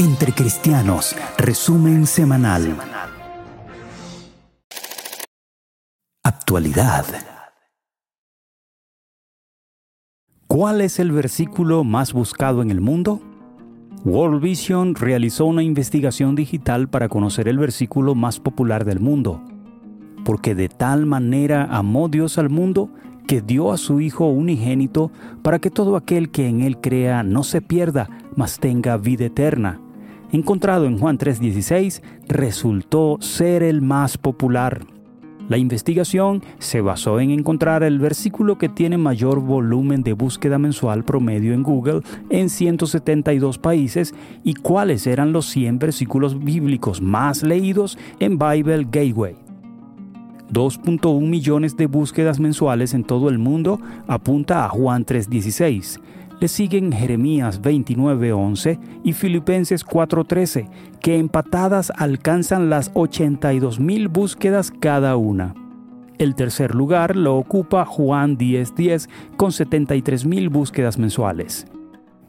Entre Cristianos, resumen semanal. Actualidad. ¿Cuál es el versículo más buscado en el mundo? World Vision realizó una investigación digital para conocer el versículo más popular del mundo. Porque de tal manera amó Dios al mundo que dio a su Hijo unigénito para que todo aquel que en Él crea no se pierda, mas tenga vida eterna. Encontrado en Juan 3:16, resultó ser el más popular. La investigación se basó en encontrar el versículo que tiene mayor volumen de búsqueda mensual promedio en Google en 172 países y cuáles eran los 100 versículos bíblicos más leídos en Bible Gateway. 2.1 millones de búsquedas mensuales en todo el mundo apunta a Juan 3:16 le siguen Jeremías 29:11 y Filipenses 4:13, que empatadas alcanzan las 82.000 búsquedas cada una. El tercer lugar lo ocupa Juan 10:10 con 73.000 búsquedas mensuales.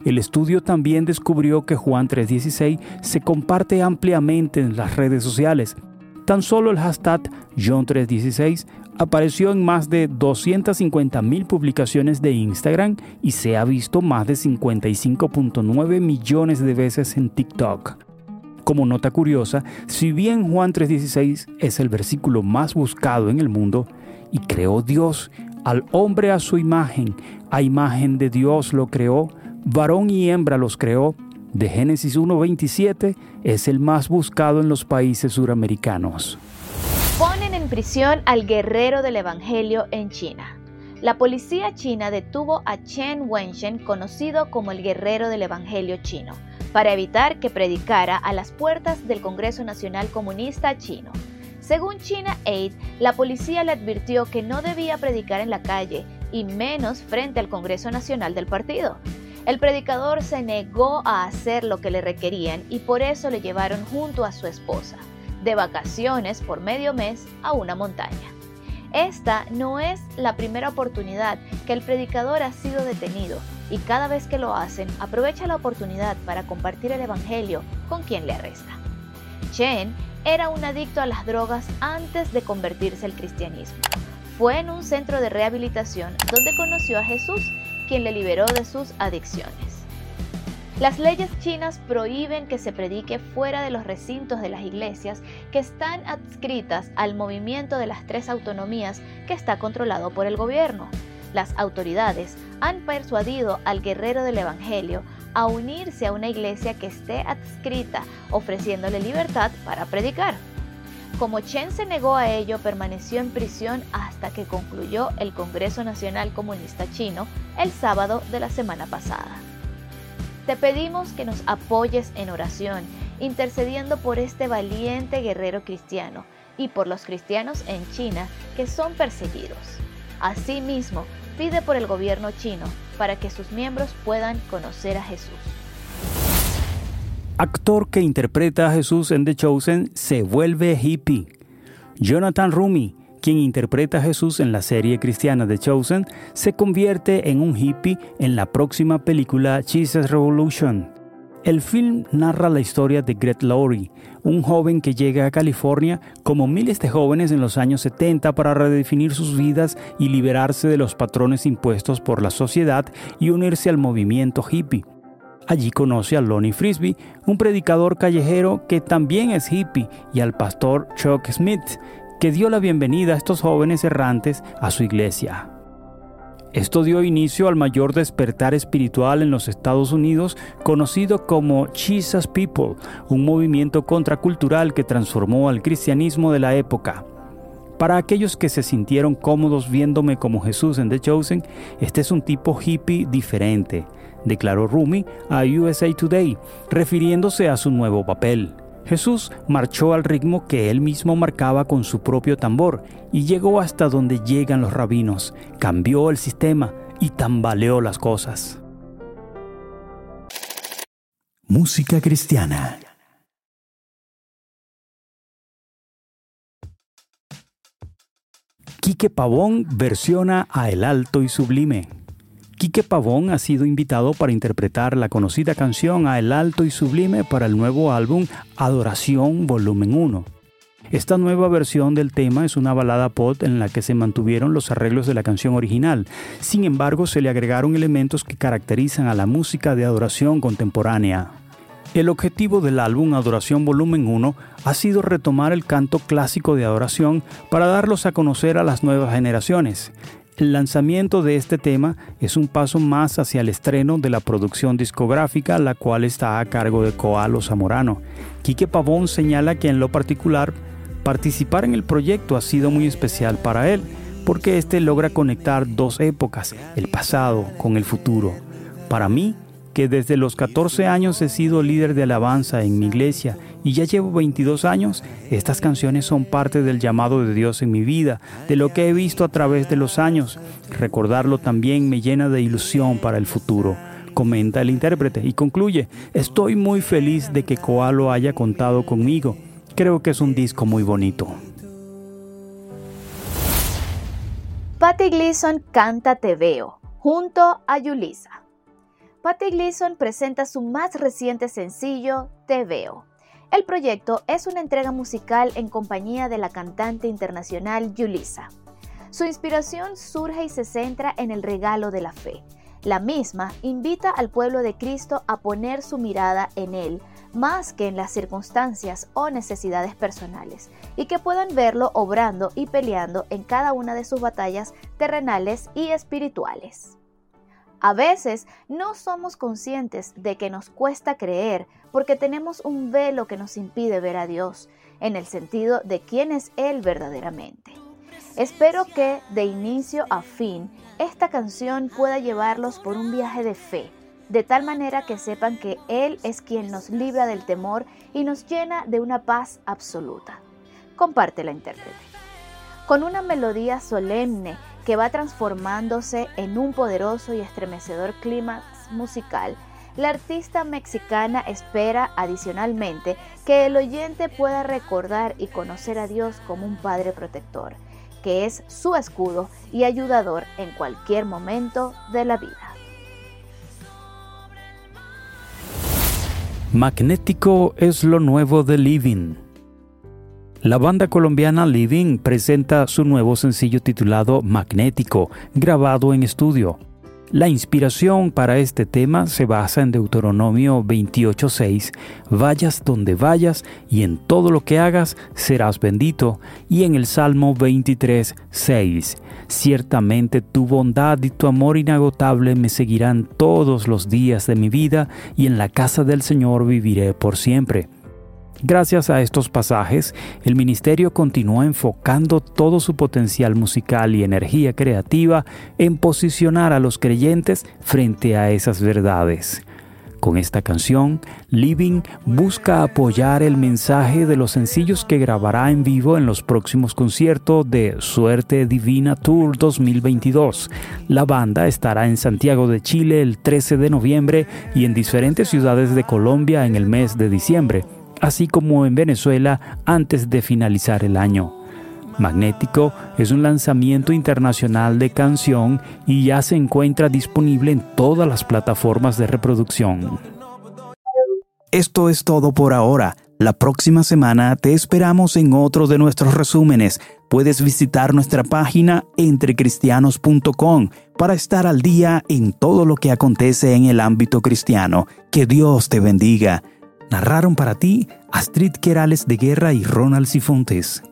El estudio también descubrió que Juan 3:16 se comparte ampliamente en las redes sociales. Tan solo el hashtag John 316 apareció en más de 250.000 publicaciones de Instagram y se ha visto más de 55.9 millones de veces en TikTok. Como nota curiosa, si bien Juan 3:16 es el versículo más buscado en el mundo, y creó Dios al hombre a su imagen, a imagen de Dios lo creó, varón y hembra los creó, de Génesis 1:27 es el más buscado en los países suramericanos. Ponen en prisión al guerrero del Evangelio en China. La policía china detuvo a Chen Wenshen, conocido como el guerrero del Evangelio chino, para evitar que predicara a las puertas del Congreso Nacional Comunista chino. Según China Aid, la policía le advirtió que no debía predicar en la calle y menos frente al Congreso Nacional del partido. El predicador se negó a hacer lo que le requerían y por eso le llevaron junto a su esposa de vacaciones por medio mes a una montaña. Esta no es la primera oportunidad que el predicador ha sido detenido y cada vez que lo hacen aprovecha la oportunidad para compartir el Evangelio con quien le arresta. Chen era un adicto a las drogas antes de convertirse al cristianismo. Fue en un centro de rehabilitación donde conoció a Jesús, quien le liberó de sus adicciones. Las leyes chinas prohíben que se predique fuera de los recintos de las iglesias que están adscritas al movimiento de las tres autonomías que está controlado por el gobierno. Las autoridades han persuadido al guerrero del Evangelio a unirse a una iglesia que esté adscrita, ofreciéndole libertad para predicar. Como Chen se negó a ello, permaneció en prisión hasta que concluyó el Congreso Nacional Comunista Chino el sábado de la semana pasada. Te pedimos que nos apoyes en oración, intercediendo por este valiente guerrero cristiano y por los cristianos en China que son perseguidos. Asimismo, pide por el gobierno chino para que sus miembros puedan conocer a Jesús. Actor que interpreta a Jesús en The Chosen se vuelve hippie. Jonathan Rumi quien interpreta a Jesús en la serie cristiana The Chosen, se convierte en un hippie en la próxima película Jesus Revolution. El film narra la historia de Gret Laurie, un joven que llega a California como miles de jóvenes en los años 70 para redefinir sus vidas y liberarse de los patrones impuestos por la sociedad y unirse al movimiento hippie. Allí conoce a Lonnie Frisbee, un predicador callejero que también es hippie, y al pastor Chuck Smith, que dio la bienvenida a estos jóvenes errantes a su iglesia. Esto dio inicio al mayor despertar espiritual en los Estados Unidos, conocido como Jesus People, un movimiento contracultural que transformó al cristianismo de la época. Para aquellos que se sintieron cómodos viéndome como Jesús en The Chosen, este es un tipo hippie diferente, declaró Rumi a USA Today, refiriéndose a su nuevo papel. Jesús marchó al ritmo que él mismo marcaba con su propio tambor y llegó hasta donde llegan los rabinos, cambió el sistema y tambaleó las cosas. Música cristiana. Quique Pavón versiona a El Alto y Sublime. Quique Pavón ha sido invitado para interpretar la conocida canción A el Alto y Sublime para el nuevo álbum Adoración Volumen 1. Esta nueva versión del tema es una balada pop en la que se mantuvieron los arreglos de la canción original. Sin embargo, se le agregaron elementos que caracterizan a la música de adoración contemporánea. El objetivo del álbum Adoración Volumen 1 ha sido retomar el canto clásico de adoración para darlos a conocer a las nuevas generaciones. El lanzamiento de este tema es un paso más hacia el estreno de la producción discográfica, la cual está a cargo de Coalo Zamorano. Quique Pavón señala que en lo particular, participar en el proyecto ha sido muy especial para él, porque este logra conectar dos épocas, el pasado con el futuro. Para mí, que desde los 14 años he sido líder de alabanza en mi iglesia y ya llevo 22 años, estas canciones son parte del llamado de Dios en mi vida, de lo que he visto a través de los años. Recordarlo también me llena de ilusión para el futuro. Comenta el intérprete y concluye, estoy muy feliz de que Koalo haya contado conmigo. Creo que es un disco muy bonito. Patty Gleason canta Te Veo, junto a Yulisa. Patty Gleason presenta su más reciente sencillo, Te Veo. El proyecto es una entrega musical en compañía de la cantante internacional Yulisa. Su inspiración surge y se centra en el regalo de la fe. La misma invita al pueblo de Cristo a poner su mirada en Él más que en las circunstancias o necesidades personales, y que puedan verlo obrando y peleando en cada una de sus batallas terrenales y espirituales. A veces no somos conscientes de que nos cuesta creer porque tenemos un velo que nos impide ver a Dios, en el sentido de quién es Él verdaderamente. Espero que de inicio a fin esta canción pueda llevarlos por un viaje de fe, de tal manera que sepan que Él es quien nos libra del temor y nos llena de una paz absoluta. Comparte la intérprete. Con una melodía solemne que va transformándose en un poderoso y estremecedor clímax musical, la artista mexicana espera adicionalmente que el oyente pueda recordar y conocer a Dios como un Padre protector, que es su escudo y ayudador en cualquier momento de la vida. Magnético es lo nuevo de Living. La banda colombiana Living presenta su nuevo sencillo titulado Magnético, grabado en estudio. La inspiración para este tema se basa en Deuteronomio 28:6, vayas donde vayas y en todo lo que hagas serás bendito, y en el Salmo 23:6, ciertamente tu bondad y tu amor inagotable me seguirán todos los días de mi vida, y en la casa del Señor viviré por siempre. Gracias a estos pasajes, el ministerio continúa enfocando todo su potencial musical y energía creativa en posicionar a los creyentes frente a esas verdades. Con esta canción, Living busca apoyar el mensaje de los sencillos que grabará en vivo en los próximos conciertos de Suerte Divina Tour 2022. La banda estará en Santiago de Chile el 13 de noviembre y en diferentes ciudades de Colombia en el mes de diciembre así como en Venezuela antes de finalizar el año. Magnético es un lanzamiento internacional de canción y ya se encuentra disponible en todas las plataformas de reproducción. Esto es todo por ahora. La próxima semana te esperamos en otro de nuestros resúmenes. Puedes visitar nuestra página entrecristianos.com para estar al día en todo lo que acontece en el ámbito cristiano. Que Dios te bendiga. Narraron para ti Astrid Querales de Guerra y Ronald Cifontes.